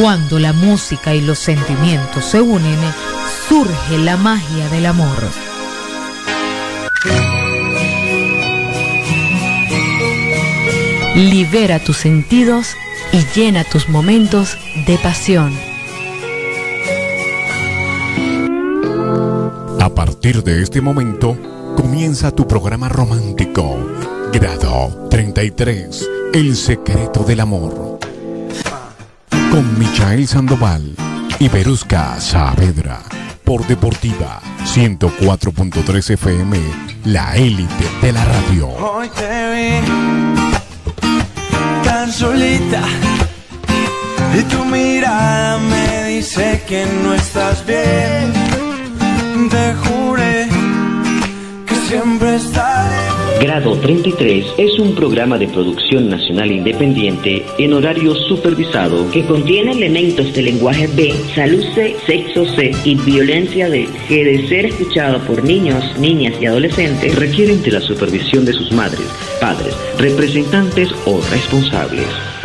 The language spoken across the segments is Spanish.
Cuando la música y los sentimientos se unen, surge la magia del amor. Libera tus sentidos y llena tus momentos de pasión. A partir de este momento, comienza tu programa romántico, Grado 33, El secreto del amor. Con Michael Sandoval y Berusca Saavedra. Por Deportiva 104.3 FM, la élite de la radio. Hoy te vi tan solita y tu mirada me dice que no estás bien. Te juré que siempre estaré. Grado 33 es un programa de producción nacional independiente en horario supervisado que contiene elementos de lenguaje B, salud C, sexo C y violencia D, que de ser escuchado por niños, niñas y adolescentes requieren de la supervisión de sus madres, padres, representantes o responsables.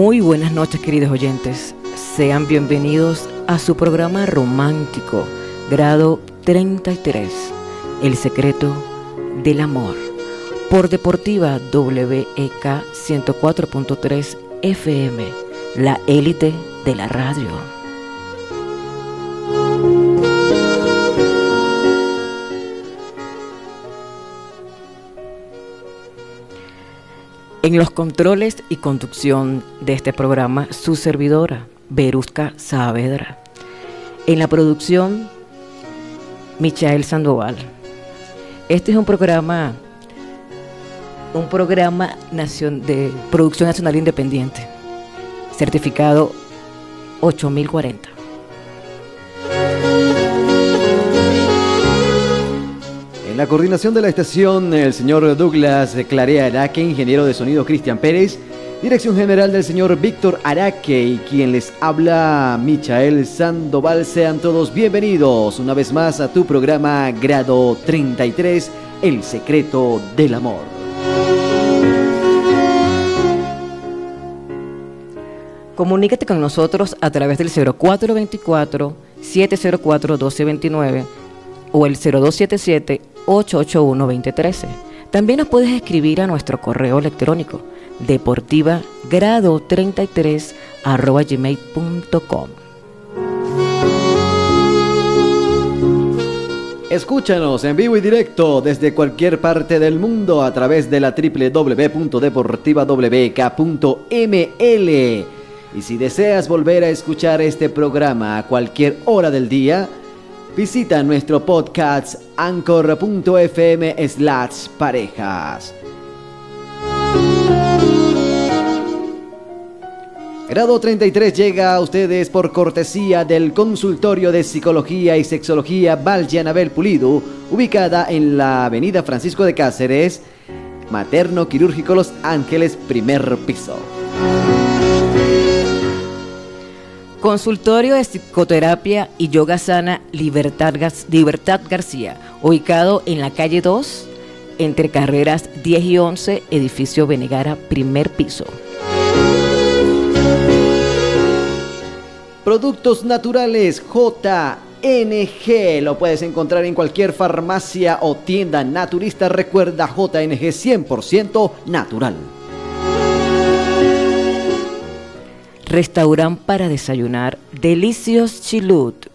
Muy buenas noches queridos oyentes, sean bienvenidos a su programa romántico, grado 33, El secreto del amor, por Deportiva WEK 104.3 FM, la élite de la radio. En los controles y conducción de este programa, su servidora, Berusca Saavedra. En la producción, Michael Sandoval. Este es un programa, un programa de producción nacional independiente, certificado 8040. La coordinación de la estación, el señor Douglas Clarea Araque, ingeniero de sonido Cristian Pérez, dirección general del señor Víctor Araque y quien les habla, Michael Sandoval. Sean todos bienvenidos una vez más a tu programa Grado 33, El secreto del amor. Comunícate con nosotros a través del 0424 704 1229 o el 0277 881-2013. También nos puedes escribir a nuestro correo electrónico deportiva grado 33 arroba gmail.com. Escúchanos en vivo y directo desde cualquier parte del mundo a través de la www.deportivawk.ml. Y si deseas volver a escuchar este programa a cualquier hora del día, Visita nuestro podcast anchor.fm slash parejas. Grado 33 llega a ustedes por cortesía del Consultorio de Psicología y Sexología Valjanabel Pulido, ubicada en la Avenida Francisco de Cáceres, Materno Quirúrgico Los Ángeles, primer piso. Consultorio de Psicoterapia y Yoga Sana Libertad, García, ubicado en la calle 2, entre carreras 10 y 11, edificio Venegara, primer piso. Productos naturales JNG. Lo puedes encontrar en cualquier farmacia o tienda naturista. Recuerda JNG 100% natural. Restaurante para desayunar Delicios Chilut.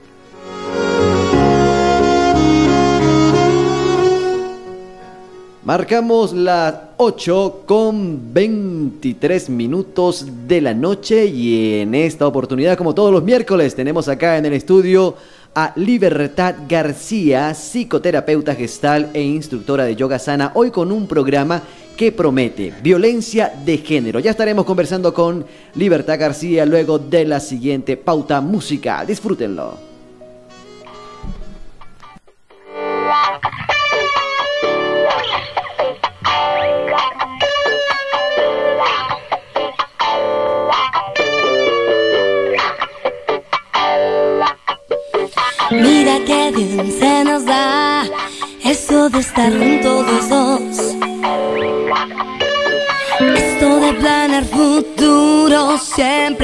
Marcamos las 8 con 23 minutos de la noche y en esta oportunidad, como todos los miércoles, tenemos acá en el estudio a Libertad García, psicoterapeuta gestal e instructora de yoga sana, hoy con un programa que promete violencia de género. Ya estaremos conversando con Libertad García luego de la siguiente pauta musical. Disfrútenlo.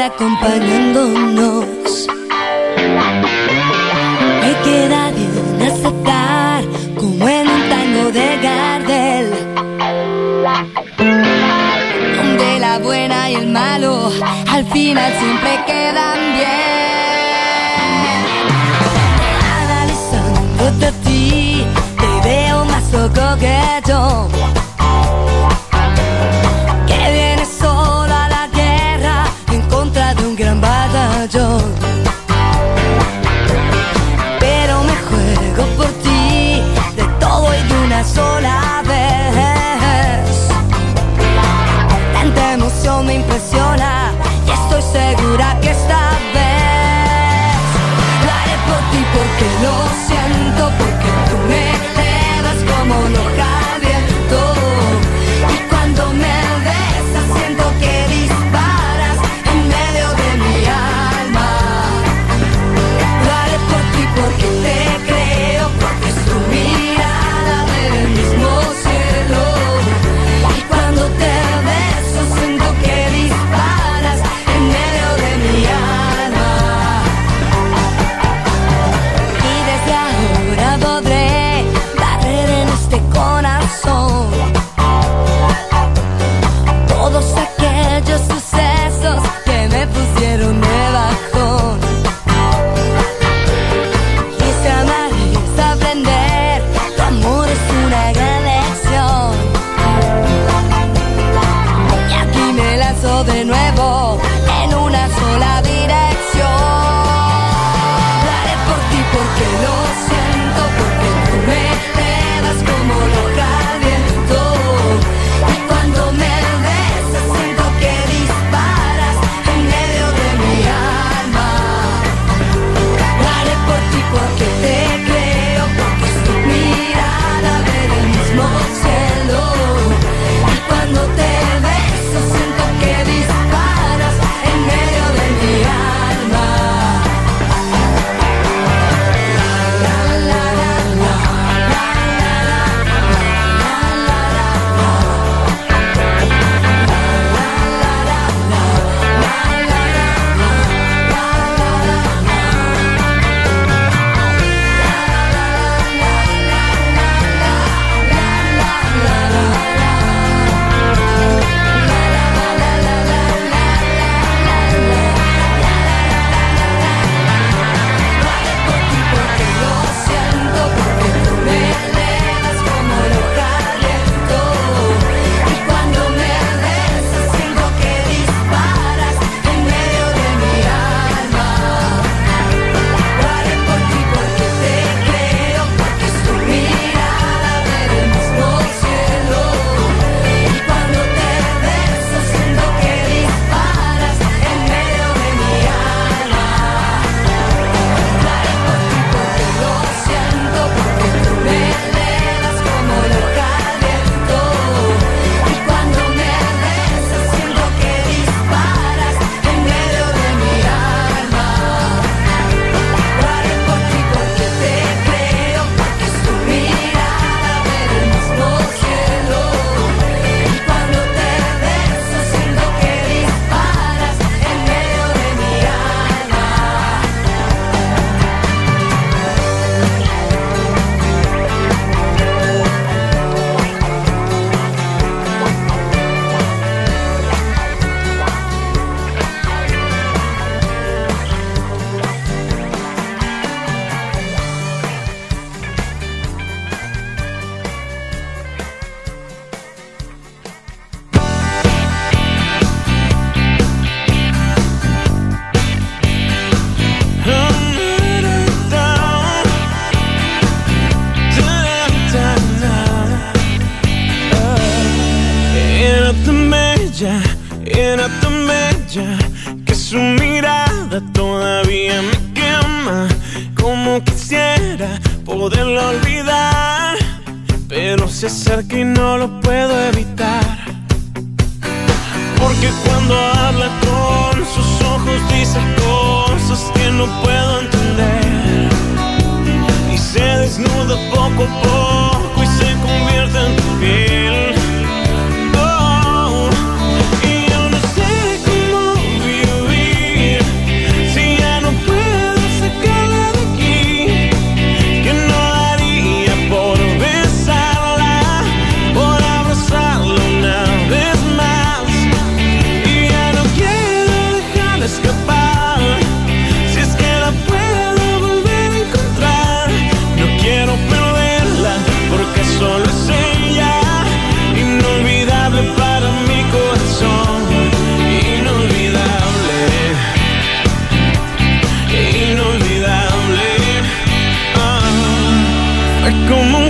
acompañándonos. Me queda bien aceptar como en un tango de Gardel, donde la buena y el malo al final siempre quedan bien. Analizando de ti, te veo más loco que yo. era tan bella que su mirada todavía me quema. Como quisiera poderla olvidar, pero se acerca y no lo puedo evitar. Porque cuando habla con sus ojos dice cosas que no puedo entender y se desnuda poco a poco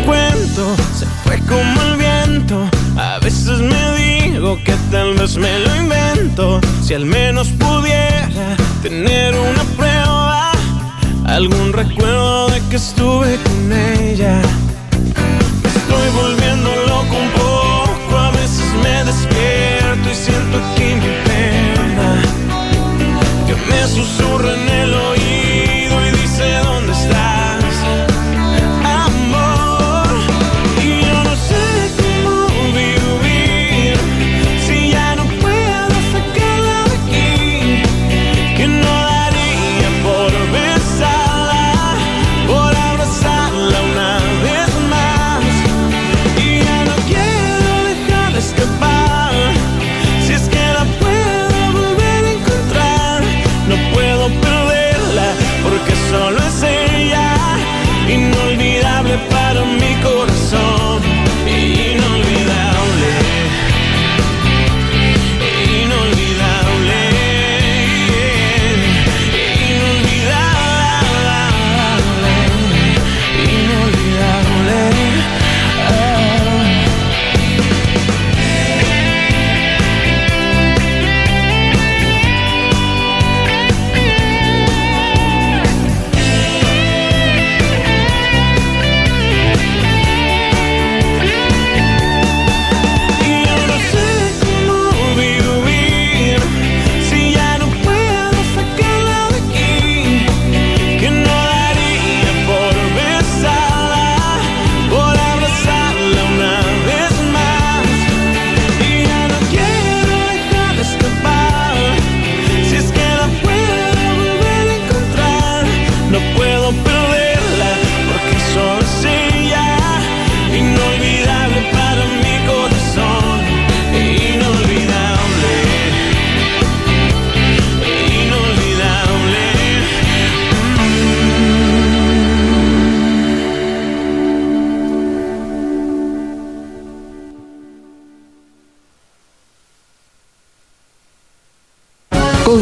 cuento, se fue como el viento. A veces me digo que tal vez me lo invento. Si al menos pudiera tener una prueba, algún recuerdo de que estuve con ella. Estoy volviendo loco un poco, a veces me despierto y siento que mi pena. Que me susurra en el oído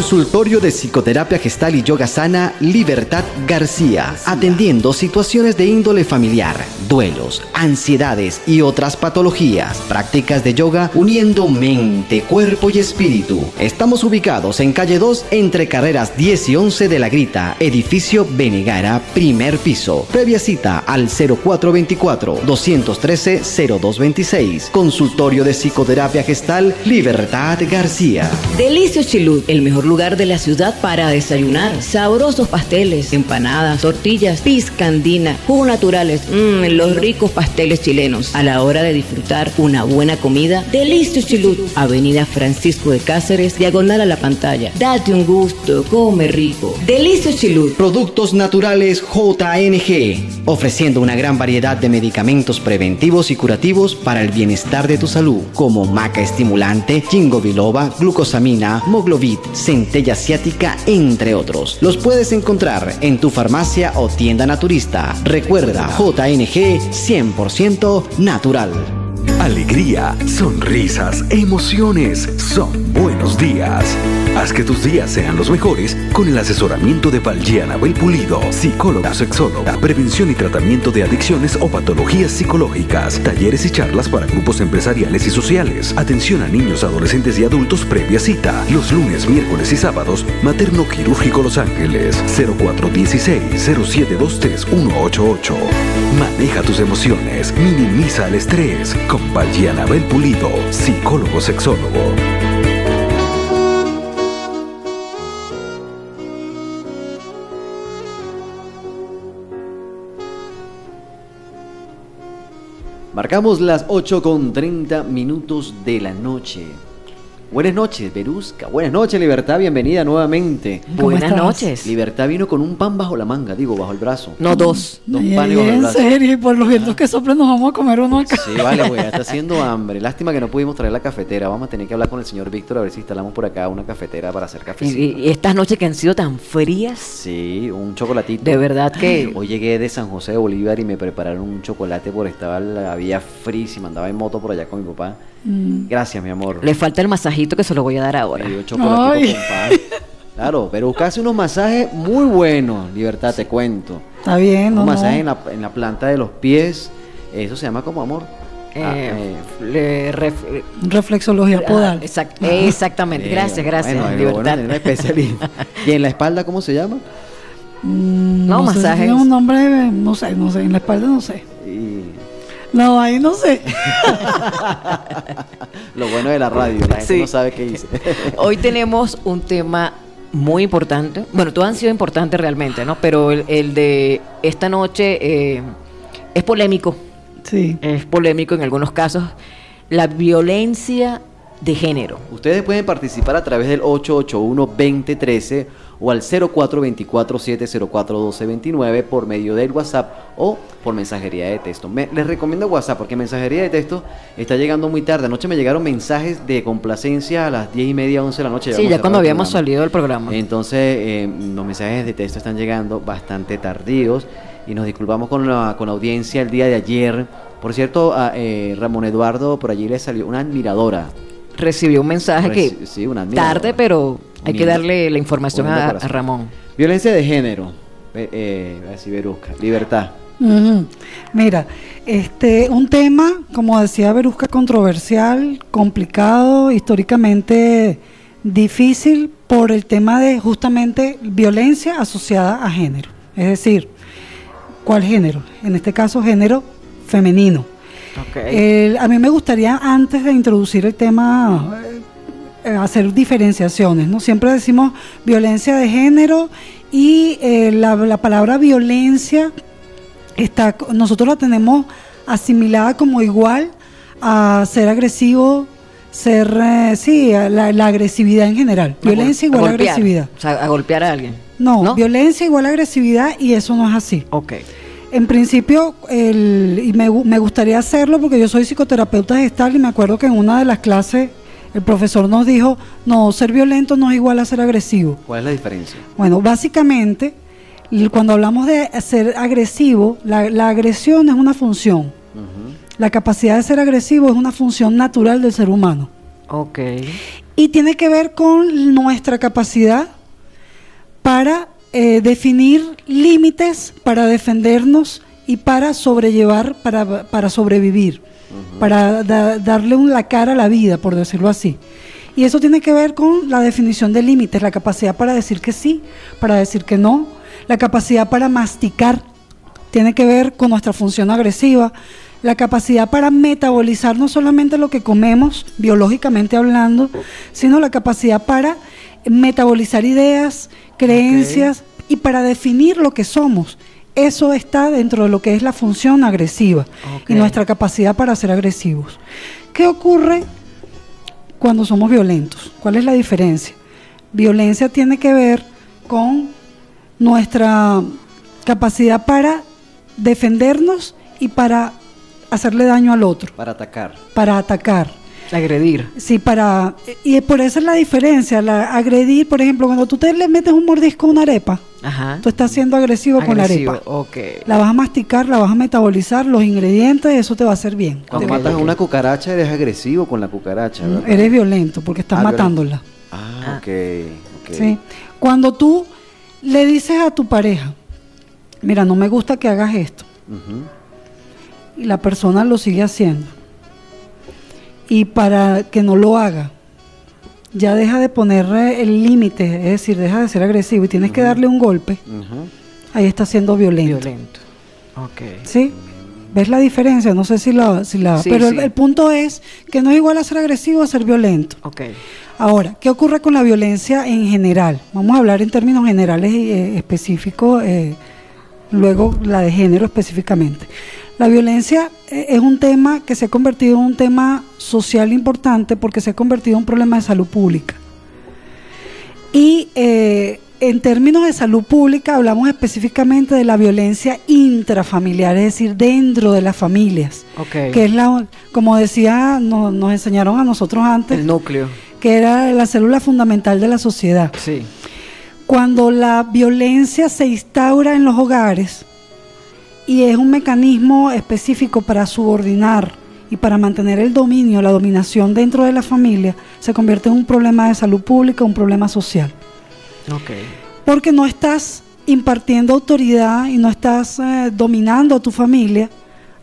Consultorio de Psicoterapia Gestal y Yoga Sana Libertad García, atendiendo situaciones de índole familiar, duelos, ansiedades y otras patologías. Prácticas de yoga uniendo mente, cuerpo y espíritu. Estamos ubicados en calle 2 entre carreras 10 y 11 de la Grita, edificio Benegara, primer piso. Previa cita al 0424 213 0226. Consultorio de Psicoterapia Gestal Libertad García. Delicio Chilud, el mejor lugar de la ciudad para desayunar. Sabrosos pasteles, empanadas, tortillas, piscandina, jugos naturales, mmm, los ricos pasteles chilenos. A la hora de disfrutar una buena comida, Delicio Chilud, Avenida Francisco de Cáceres, diagonal a la pantalla. Date un gusto, come rico. Delicio Chilud. Productos naturales JNG, ofreciendo una gran variedad de medicamentos preventivos y curativos para el bienestar de tu salud, como maca estimulante, ginkgo biloba, glucosamina, moglovit, centella asiática, entre otros. Los puedes encontrar en tu farmacia o tienda naturista. Recuerda, JNG 100% natural. Alegría, sonrisas, emociones son buenos días. Haz que tus días sean los mejores con el asesoramiento de Valgiana Pulido, psicóloga, sexóloga, prevención y tratamiento de adicciones o patologías psicológicas, talleres y charlas para grupos empresariales y sociales, atención a niños, adolescentes y adultos previa cita, los lunes, miércoles y sábados, Materno Quirúrgico Los Ángeles, 0416-0723-188. Maneja tus emociones, minimiza el estrés con Valgiana Pulido, psicólogo sexólogo. Marcamos las 8 con 30 minutos de la noche. Buenas noches, Berusca. Buenas noches, Libertad. Bienvenida nuevamente. Buenas noches. Libertad vino con un pan bajo la manga, digo, bajo el brazo. No, dos. Dos panes ay, bajo el en brazo. serio, y por los vientos que soplan nos vamos a comer uno acá. Sí, vale, güey, está haciendo hambre. Lástima que no pudimos traer la cafetera. Vamos a tener que hablar con el señor Víctor a ver si instalamos por acá una cafetera para hacer Y, cafecito. y- y estas noches que han sido tan frías, Sí, un chocolatito. de verdad que Hoy llegué de San José de Bolívar y me prepararon un chocolate por estaba la vía frísima, andaba en moto por allá con mi papá. Mm. Gracias, mi amor. le falta el masajito que se lo voy a dar ahora. Me dio chocolatico Ay. con pan. Claro, pero buscase unos masajes muy buenos, Libertad, te cuento. Está bien, Un no, masaje no. en la, en la planta de los pies. Eso se llama como amor. Ah, eh, le ref- Reflexología podal. Ah, exact- exactamente. Gracias, gracias. bueno, Libertad. bueno, una especialista. ¿Y en la espalda cómo se llama? Mm, No, sé, masajes. tiene un nombre, eh, no sé, no sé, en la espalda no sé. Y No, ahí no sé. lo bueno de la radio, la gente Sí. no sabe qué dice. Hoy tenemos un tema muy importante. Bueno, todos han sido importantes realmente, ¿no? Pero el, el de esta noche eh, es polémico. Sí. Es polémico en algunos casos. La violencia de género. Ustedes pueden participar a través del 881-2013 o al 0424-704-1229 por medio del WhatsApp o por mensajería de texto. Me- les recomiendo WhatsApp porque mensajería de texto está llegando muy tarde. Anoche me llegaron mensajes de complacencia a las 10 y media, 11 de la noche. Sí, ya cuando habíamos salido del programa. Entonces, eh, los mensajes de texto están llegando bastante tardíos y nos disculpamos con la, con la audiencia el día de ayer. Por cierto, a eh, Ramón Eduardo por allí le salió una admiradora. Recibió un mensaje que sí, una tarde, pero hay que darle la información a. Ramón. Violencia de género. Eh, eh, voy a decir Berusca. Libertad. Mira, este, un tema, como decía Berusca, controversial, complicado, históricamente difícil por el tema de justamente violencia asociada a género. Es decir, ¿cuál género? En este caso, género femenino. El- a mí me gustaría, antes de introducir el tema, eh, eh, hacer diferenciaciones. ¿no? Siempre decimos violencia de género y eh, la, la palabra violencia está, nosotros la tenemos asimilada como igual a ser agresivo, ser, eh, sí, la, la agresividad en general. Violencia igual a golpear, agresividad. O sea, a golpear a alguien. No, violencia igual a agresividad y eso no es así. Ok. En principio, el, y me, gu- me gustaría hacerlo porque yo soy psicoterapeuta gestal y me acuerdo que en una de las clases el profesor nos dijo, no, ser violento no es igual a ser agresivo. ¿Cuál es la diferencia? Bueno, básicamente, cuando hablamos de ser agresivo, la, la agresión es una función. La capacidad de ser agresivo es una función natural del ser humano. Ok. Y tiene que ver con nuestra capacidad para eh, definir límites, para defendernos y para sobrellevar, para, para sobrevivir, para da- darle un- la cara a la vida, por decirlo así. Y eso tiene que ver con la definición de límites, la capacidad para decir que sí, para decir que no, la capacidad para masticar, tiene que ver con nuestra función agresiva, la capacidad para metabolizar no solamente lo que comemos, biológicamente hablando, sino la capacidad para metabolizar ideas, creencias y para definir lo que somos. Eso está dentro de lo que es la función agresiva y nuestra capacidad para ser agresivos. ¿Qué ocurre cuando somos violentos? ¿Cuál es la diferencia? Violencia tiene que ver con nuestra capacidad para defendernos y para hacerle daño al otro, Para atacar. para atacar. Agredir. Sí, para y por eso es la diferencia, la agredir, por ejemplo, cuando tú te le metes un mordisco a una arepa, Ajá. tú estás siendo agresivo, con la arepa. ok. La vas a masticar, la vas a metabolizar, los ingredientes, eso te va a hacer bien. Cuando matas a una cucaracha, eres agresivo con la cucaracha, ¿verdad? Eres violento porque estás Ah, matándola. Ah, ok. ok. ¿sí? Cuando tú le dices a tu pareja, mira, no me gusta que hagas esto, y la persona lo sigue haciendo, y para que no lo haga, ya deja de poner eh, el límite, es decir, deja de ser agresivo y tienes que darle un golpe, ahí está siendo violento. Violento. Ok. ¿Sí? ¿Ves la diferencia? No sé si la... Si la Sí, pero el- sí. El, punto es que no es igual a ser agresivo a ser violento. Ok. Ahora, ¿qué ocurre con la violencia en general? Vamos a hablar en términos generales y eh, específicos, eh, luego la de género específicamente. La violencia eh, es un tema que se ha convertido en un tema social importante porque se ha convertido en un problema de salud pública. Y eh, en términos de salud pública hablamos específicamente de la violencia intrafamiliar, es decir, dentro de las familias, Ok. que es la, como decía, no- nos enseñaron a nosotros antes, El núcleo. que era la célula fundamental de la sociedad. Sí. Cuando la violencia se instaura en los hogares y es un mecanismo específico para subordinar y para mantener el dominio, la dominación dentro de la familia, se convierte en un problema de salud pública, un problema social. Ok. Porque no estás impartiendo autoridad y no estás eh, dominando a tu familia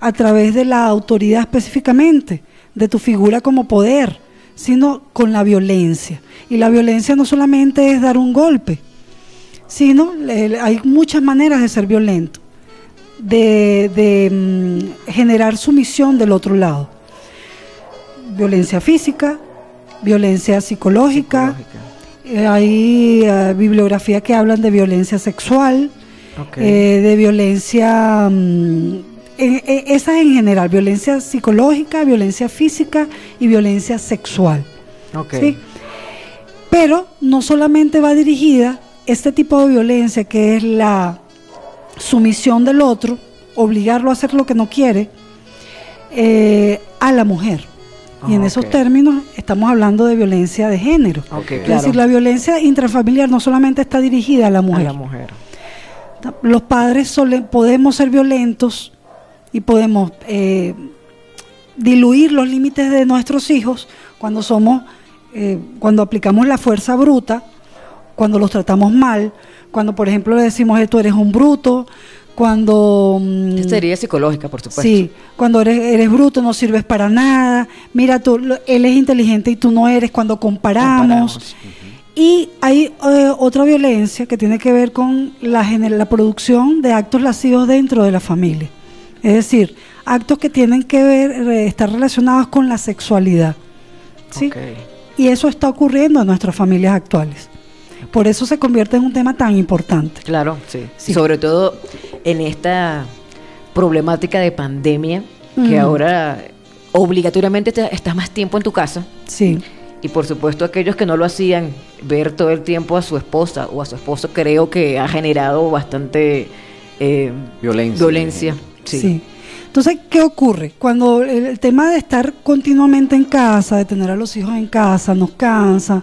a través de la autoridad específicamente, de tu figura como poder, sino con la violencia. Y la violencia no solamente es dar un golpe, sino eh, hay muchas maneras de ser violento, de, de, mm, generar sumisión del otro lado. Violencia física, violencia psicológica, eh, hay eh, bibliografía que hablan de violencia sexual, eh, de violencia, mm, en- esas en general, violencia psicológica, violencia física y violencia sexual. ¿sí? Pero no solamente va dirigida este tipo de violencia que es la sumisión del otro, obligarlo a hacer lo que no quiere, eh, a la mujer. Y en Ah, esos términos estamos hablando de violencia de género. Es claro. decir, la violencia intrafamiliar no solamente está dirigida a la A mujer. la mujer. Los padres sole- podemos ser violentos y podemos eh, diluir los límites de nuestros hijos cuando somos, eh, cuando aplicamos la fuerza bruta, cuando los tratamos mal, cuando por ejemplo le decimos "Eh, tú eres un bruto, cuando mm, Esta sería psicológica, por supuesto. Sí, cuando eres, eres bruto no sirves para nada. Mira, tú, él es inteligente y tú no eres cuando comparamos. Y hay eh, otra violencia que tiene que ver con la, la producción de actos lascivos dentro de la familia. Es decir, actos que tienen que ver, estar relacionados con la sexualidad. ¿sí? Y eso está ocurriendo en nuestras familias actuales. Por eso se convierte en un tema tan importante. Claro, sí. Sobre todo en esta problemática de pandemia, que Mm. ahora obligatoriamente te- estás más tiempo en tu casa. Sí. Y por supuesto aquellos que no lo hacían, ver todo el tiempo a su esposa o a su esposo creo que ha generado bastante eh, Violencia. violencia. Sí. Sí. Entonces, ¿qué ocurre? Cuando el, el tema de estar continuamente en casa, de tener a los hijos en casa, nos cansa,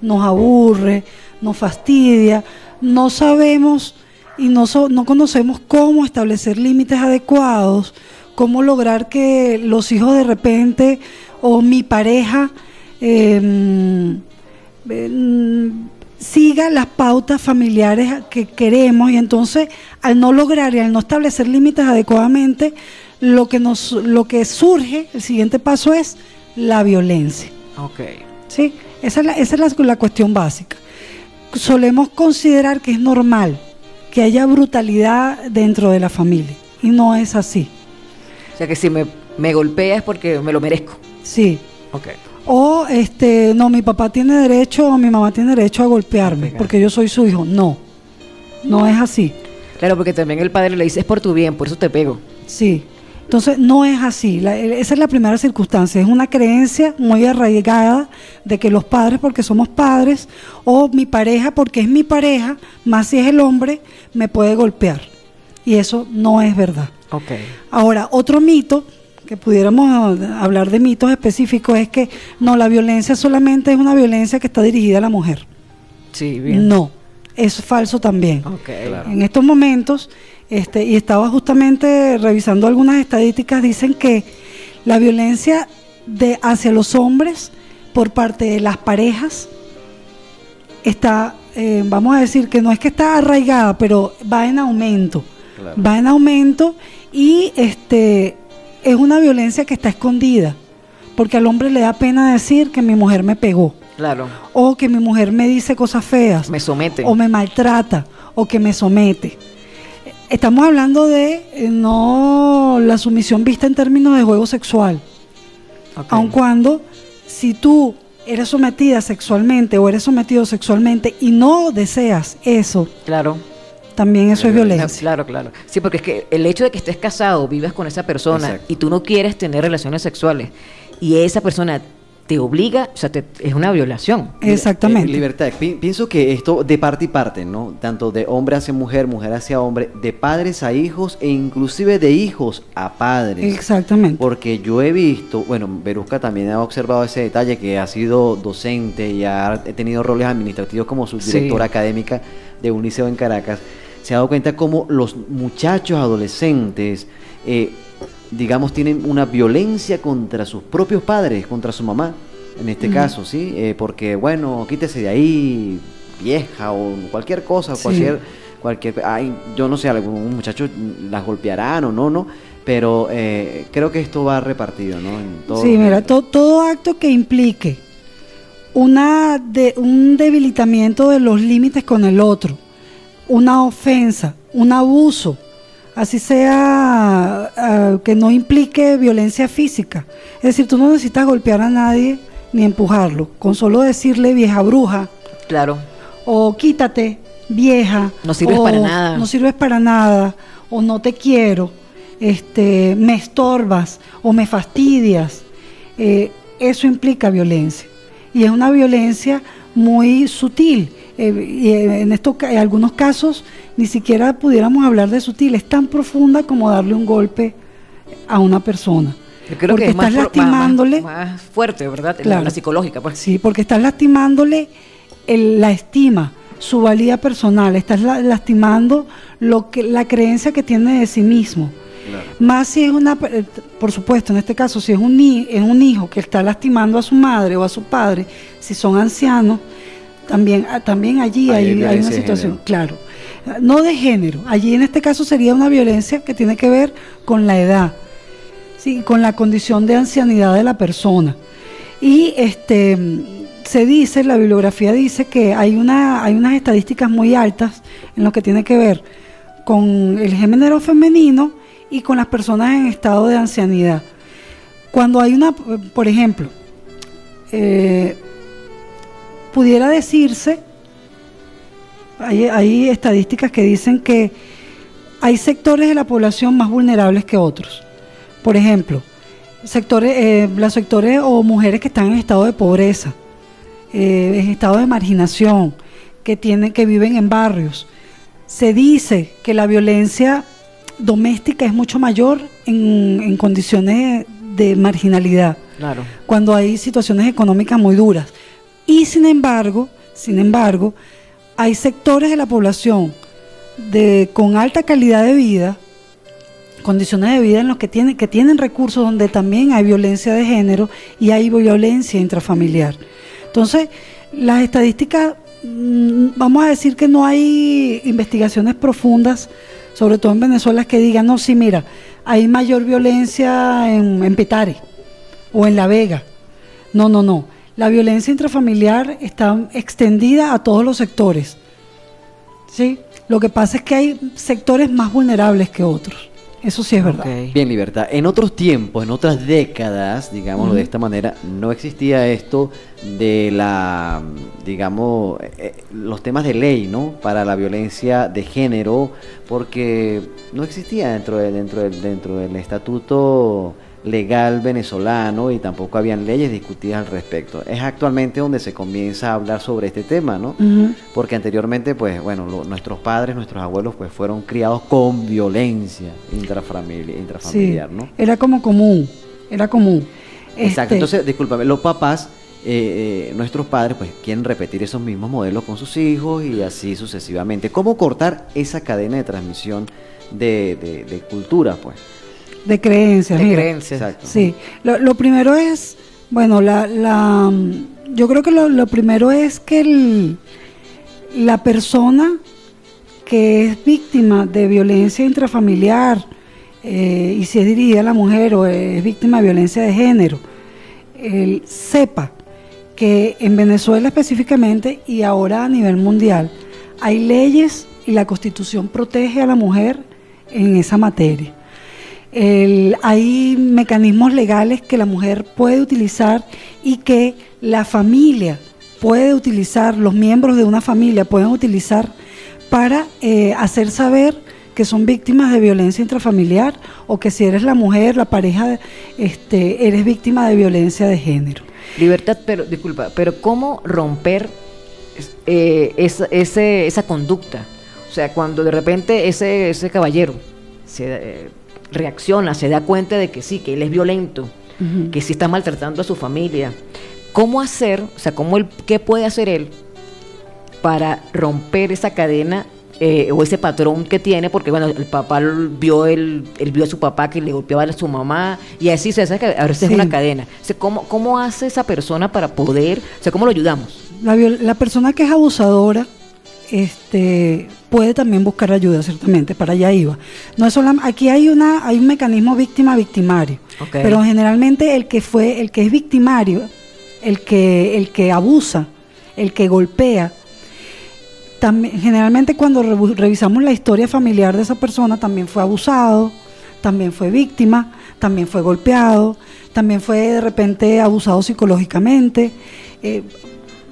nos aburre, nos fastidia, no sabemos y no, so- no conocemos cómo establecer límites adecuados, cómo lograr que los hijos de repente o mi pareja eh, eh, siga las pautas familiares que queremos y entonces al no lograr y al no establecer límites adecuadamente, lo que nos lo que surge, el siguiente paso es la violencia. Ok. ¿sí? Esa es, la, esa es la, la cuestión básica. Solemos considerar que es normal que haya brutalidad dentro de la familia y no es así. O sea que si me, me golpea es porque me lo merezco. Sí. Ok. O este, no, mi papá tiene derecho o mi mamá tiene derecho a golpearme porque yo soy su hijo. No, no es así. Claro, porque también el padre le dice es por tu bien, por eso te pego. Sí. Entonces, no es así. La- esa es la primera circunstancia. Es una creencia muy arraigada de que los padres, porque somos padres, o mi pareja, porque es mi pareja, más si es el hombre, me puede golpear. Y eso no es verdad. Ok. Ahora, otro mito, que pudiéramos hablar de mitos específicos, es que no, la violencia solamente es una violencia que está dirigida a la mujer. Sí, bien. No, es falso también. Ok. En estos momentos, este, y estaba justamente revisando algunas estadísticas, dicen que la violencia de hacia los hombres por parte de las parejas está, eh, vamos a decir que no es que está arraigada, pero va en aumento. Claro. Va en aumento y este es una violencia que está escondida, porque al hombre le da pena decir que mi mujer me pegó Claro. o que mi mujer me dice cosas feas Me somete. o me maltrata o que me somete. Estamos hablando de eh, no la sumisión vista en términos de juego sexual. Aun cuando si tú eres sometida sexualmente o eres sometido sexualmente y no deseas eso, Claro. también eso es violencia. Claro, claro. Sí, porque es que el hecho de que estés casado, vivas con esa persona Exacto. y tú no quieres tener relaciones sexuales y esa persona te obliga, o sea, te- es una violación. Exactamente. Eh, libertad. Pi- pienso que esto de parte y parte, ¿no? Tanto de hombre hacia mujer, mujer hacia hombre, de padres a hijos e inclusive de hijos a padres. Exactamente. Porque yo he visto, bueno, Berusca también ha observado ese detalle que ha sido docente y ha tenido roles administrativos como subdirectora Sí. académica de un liceo en Caracas. Se ha dado cuenta cómo los muchachos adolescentes, eh, digamos, tienen una violencia contra sus propios padres, contra su mamá, en este caso, ¿sí? Eh, porque, bueno, quítese de ahí, vieja o cualquier cosa, Sí. cualquier cualquier, ay, yo no sé, algún muchacho las golpearán o no, no, pero eh, creo que esto va repartido, ¿no? En todo- Sí, mira, to- todo acto que implique una de, un debilitamiento de los límites con el otro, una ofensa, un abuso, así sea ah, que no implique violencia física. Es decir, tú no necesitas golpear a nadie ni empujarlo, con solo decirle vieja bruja Claro. o quítate vieja, No sirves o para nada. no sirves para nada, o no te quiero, este, me estorbas o me fastidias. Eh, eso implica violencia y es una violencia muy sutil. Eh, y eh, en, estos, ca- en algunos casos ni siquiera pudiéramos hablar de sutil, es tan profunda como darle un golpe a una persona. Yo creo porque que es más, estás más- lastimándole. más, más fuerte, ¿verdad? La- Claro. La, psicológica, pues. Sí, porque estás lastimándole el- la estima, su valía personal, estás la- lastimando lo que la creencia que tiene de sí mismo. Más si es una, eh, por supuesto, en este caso, si es un, ni- es un hijo que está lastimando a su madre o a su padre, si son ancianos, también, ah, también allí hay hay, hay violencia una situación, género. claro. No de género, allí en este caso sería una violencia que tiene que ver con la edad, ¿sí? con la condición de ancianidad de la persona. Y este se dice, la bibliografía dice que hay una, hay unas estadísticas muy altas en lo que tiene que ver con el género femenino y con las personas en estado de ancianidad. Cuando hay una, por ejemplo, eh, pudiera decirse, hay, hay estadísticas que dicen que hay sectores de la población más vulnerables que otros. Por ejemplo, sectores, eh, los sectores o mujeres que están en estado de pobreza, eh, en estado de marginación, que tienen, que viven en barrios. Se dice que la violencia doméstica es mucho mayor en, en condiciones de marginalidad Claro. cuando hay situaciones económicas muy duras. Y sin embargo, sin embargo, hay sectores de la población de, con alta calidad de vida, condiciones de vida en los que tienen, que tienen recursos donde también hay violencia de género y hay violencia intrafamiliar. Entonces, las estadísticas, mm, vamos a decir que no hay investigaciones profundas, sobre todo en Venezuela, que digan, no, sí, mira, hay mayor violencia en, en Petare o en La Vega. No, no, no. La violencia intrafamiliar está extendida a todos los sectores. ¿Sí? Lo que pasa es que hay sectores más vulnerables que otros. Eso sí es verdad. Bien, Libertad. En otros tiempos, en otras décadas, digámoslo de esta manera, no existía esto de la, digamos, eh, los temas de ley, ¿no? Para la violencia de género, porque no existía dentro, de- dentro, del- dentro del estatuto legal venezolano y tampoco habían leyes discutidas al respecto. Es actualmente donde se comienza a hablar sobre este tema, ¿no? Porque anteriormente, pues, bueno, lo- nuestros padres, nuestros abuelos, pues, fueron criados con violencia intrafamili- Sí, intrafamiliar, ¿no? era como común, era común. Exacto. Este, Entonces, discúlpame, los papás, eh, eh, nuestros padres, pues, quieren repetir esos mismos modelos con sus hijos y así sucesivamente. ¿Cómo cortar esa cadena de transmisión de, de, de cultura, pues? De creencias, De mira. creencias. Exacto. Sí, lo, lo primero es, bueno, la, la, yo creo que lo, lo primero es que el- la persona que es víctima de violencia intrafamiliar, eh, y si es dirigida a la mujer o es víctima de violencia de género, él sepa que en Venezuela específicamente y ahora a nivel mundial hay leyes y la constitución protege a la mujer en esa materia. Hay mecanismos legales que la mujer puede utilizar y que la familia puede utilizar, los miembros de una familia pueden utilizar para eh, hacer saber que son víctimas de violencia intrafamiliar o que si eres la mujer, la pareja, este, eres víctima de violencia de género. Libertad, pero disculpa, pero ¿cómo romper eh, esa, ese- esa conducta? O sea, cuando de repente ese, ese caballero se eh, reacciona, se da cuenta de que sí, que él es violento, que sí está maltratando a su familia. ¿Cómo hacer, o sea, cómo él, qué puede hacer él para romper esa cadena eh, o ese patrón que tiene? Porque bueno, el papá vio el, él vio a su papá que le golpeaba a su mamá y así se hace que a veces es una cadena. O sea, ¿cómo, ¿Cómo hace esa persona para poder, o sea, cómo lo ayudamos? La, viol- la persona que es abusadora este, puede también buscar ayuda, ciertamente, para allá iba. No es solam- aquí hay una, hay un mecanismo víctima-victimario, pero generalmente el que fue, el que es victimario, el que, el que abusa, el que golpea, también, generalmente cuando revisamos la historia familiar de esa persona, también fue abusado, también fue víctima, también fue golpeado, también fue de repente abusado psicológicamente. Eh,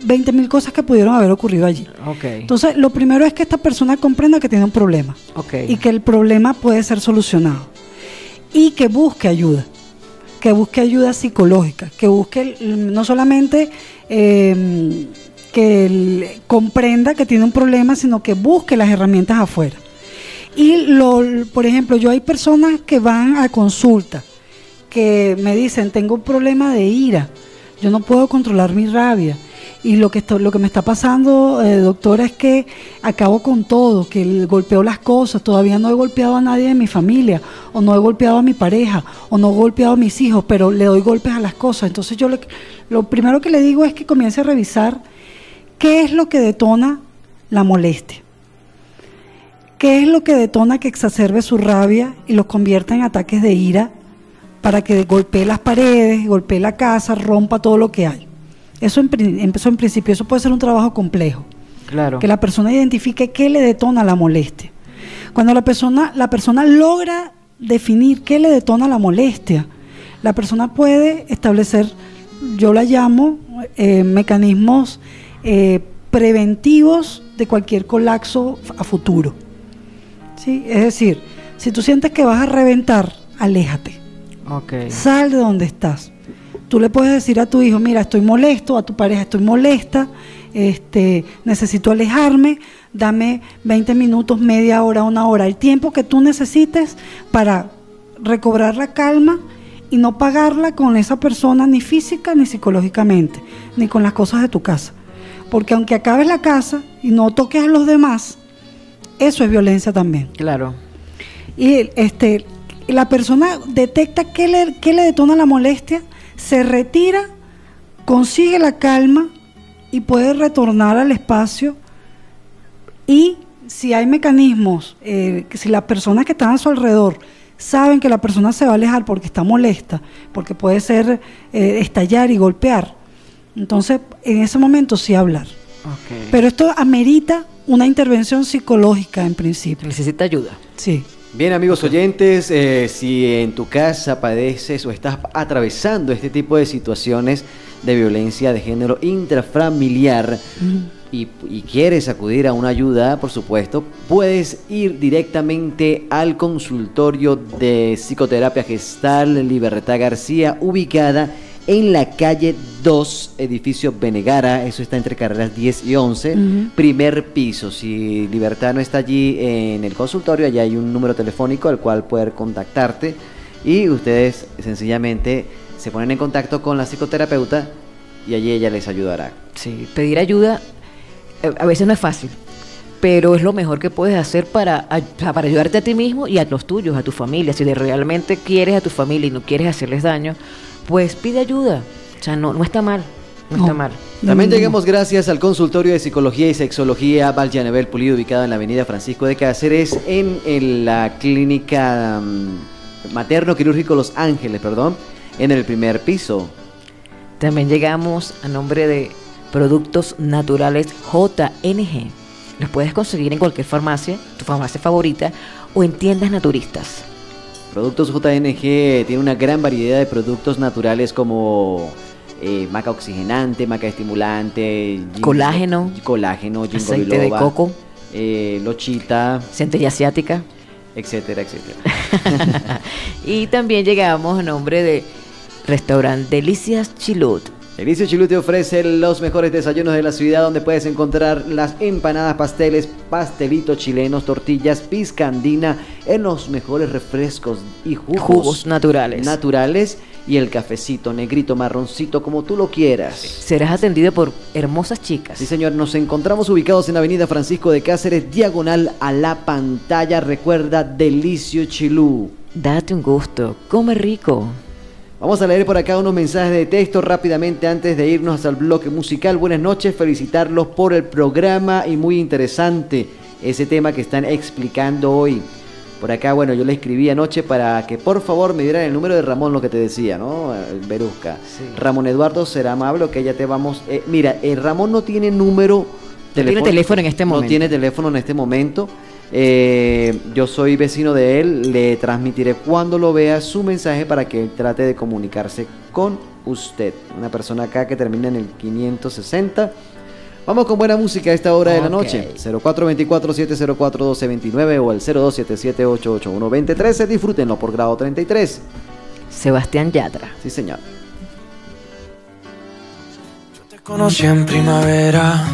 20 mil cosas que pudieron haber ocurrido allí. Entonces, lo primero es que esta persona comprenda que tiene un problema y que el problema puede ser solucionado y que busque ayuda, que busque ayuda psicológica, que busque no solamente eh, que él comprenda que tiene un problema, sino que busque las herramientas afuera. Y lo, por ejemplo, yo hay personas que van a consulta que me dicen, tengo un problema de ira, yo no puedo controlar mi rabia. Y lo que, lo que me está pasando, eh, doctora, es que acabo con todo, que el- golpeo las cosas, todavía no he golpeado a nadie de mi familia, o no he golpeado a mi pareja, o no he golpeado a mis hijos, pero le doy golpes a las cosas. Entonces yo le- lo primero que le digo es que comience a revisar qué es lo que detona la molestia. ¿Qué es lo que detona que exacerbe su rabia y los convierta en ataques de ira para que golpee las paredes, golpee la casa, rompa todo lo que hay? Eso en, empezó en principio, eso puede ser un trabajo complejo. Claro. Que la persona identifique qué le detona la molestia. Cuando la persona, la persona logra definir qué le detona la molestia, la persona puede establecer, yo la llamo, eh, mecanismos eh, preventivos de cualquier colapso a futuro. ¿Sí? Es decir, si tú sientes que vas a reventar, aléjate. Ok. Sal de donde estás. Tú le puedes decir a tu hijo, mira, estoy molesto, a tu pareja estoy molesta, este, necesito alejarme, dame 20 minutos, media hora, una hora, el tiempo que tú necesites para recobrar la calma y no pagarla con esa persona ni física ni psicológicamente, ni con las cosas de tu casa. Porque aunque acabes la casa y no toques a los demás, eso es violencia también. Claro. Y este, la persona detecta qué le, qué le detona la molestia, se retira, consigue la calma y puede retornar al espacio. Y si hay mecanismos, eh, si las personas que están a su alrededor saben que la persona se va a alejar porque está molesta, porque puede ser eh, estallar y golpear, entonces en ese momento sí hablar. Pero esto amerita una intervención psicológica en principio. Necesita ayuda. Sí. Bien amigos oyentes, eh, si en tu casa padeces o estás atravesando este tipo de situaciones de violencia de género intrafamiliar y, y quieres acudir a una ayuda, por supuesto, puedes ir directamente al consultorio de psicoterapia gestal Libertad García, ubicada en la calle 2, edificio Benegara, eso está entre carreras 10 y 11, Ujú. primer piso. Si Libertad no está allí en el consultorio, allá hay un número telefónico al cual poder contactarte y ustedes sencillamente se ponen en contacto con la psicoterapeuta y allí ella les ayudará. Sí, pedir ayuda eh, a veces no es fácil, pero es lo mejor que puedes hacer para, para ayudarte a ti mismo y a los tuyos, a tu familia. Si realmente quieres a tu familia y no quieres hacerles daño, pues pide ayuda. O sea, no, no está mal, no, está mal. También llegamos gracias al consultorio de psicología y sexología Valjanebel Pulido, ubicado en la avenida Francisco de Cáceres, en, en la clínica mm, materno quirúrgico Los Ángeles, perdón, en el primer piso. También llegamos a nombre de Productos Naturales JNG. Los puedes conseguir en cualquier farmacia, tu farmacia favorita, o en tiendas naturistas. Productos JNG tiene una gran variedad de productos naturales como eh, maca oxigenante, maca estimulante, Colágeno. colágeno, Aceite de coco. eh, lochita, Centella asiática. etcétera, etcétera. Y también llegamos a nombre de Restaurant Delicias Chilut. Delicio Chilú te ofrece los mejores desayunos de la ciudad donde puedes encontrar las empanadas, pasteles, pastelitos chilenos, tortillas, pizca andina, en los mejores refrescos y jugos, Jugos naturales. naturales y el cafecito negrito, marroncito, como tú lo quieras. Serás atendido por hermosas chicas. Sí, señor, nos encontramos ubicados en la avenida Francisco de Cáceres, diagonal a la pantalla. Recuerda, Delicio Chilú. Date un gusto, come rico. Vamos a leer por acá unos mensajes de texto rápidamente antes de irnos al bloque musical. Buenas noches, felicitarlos por el programa y muy interesante ese tema que están explicando hoy. Por acá, bueno, yo le escribí anoche para que por favor me dieran el número de Ramón, lo que te decía, ¿no? El Berusca. Ramón Eduardo será amable, que ya te vamos. eh, mira, eh, Ramón no tiene número. tiene teléfono en este No momento. tiene teléfono en este momento. Eh, yo soy vecino de él, le transmitiré cuando lo vea su mensaje para que él trate de comunicarse con usted. Una persona acá que termina en el 560. Vamos con buena música a esta hora de la noche. 0424-704-1229 o el 0277-881-2013. Disfrútenlo por grado 33. Sebastián Yatra. Sí, señor. Te conocí en primavera,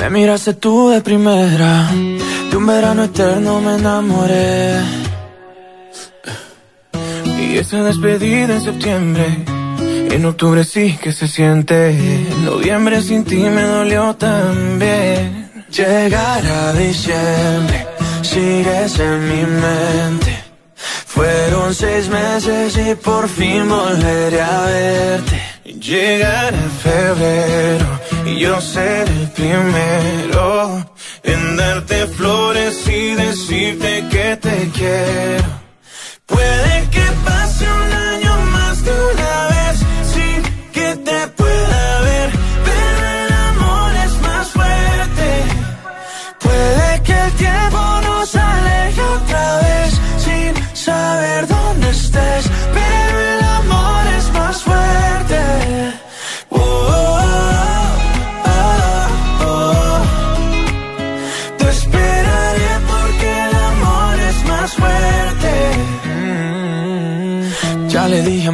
me miraste tú de primera, un verano eterno me enamoré. Y esa despedida en septiembre, en octubre sí que se siente, en noviembre sin ti me dolió también. Llegar a diciembre, sigues en mi mente. Fueron seis meses y por fin volveré a verte. Llegar a febrero y yo ser el primero en darte flores y decirte que te quiero. Puede que pase un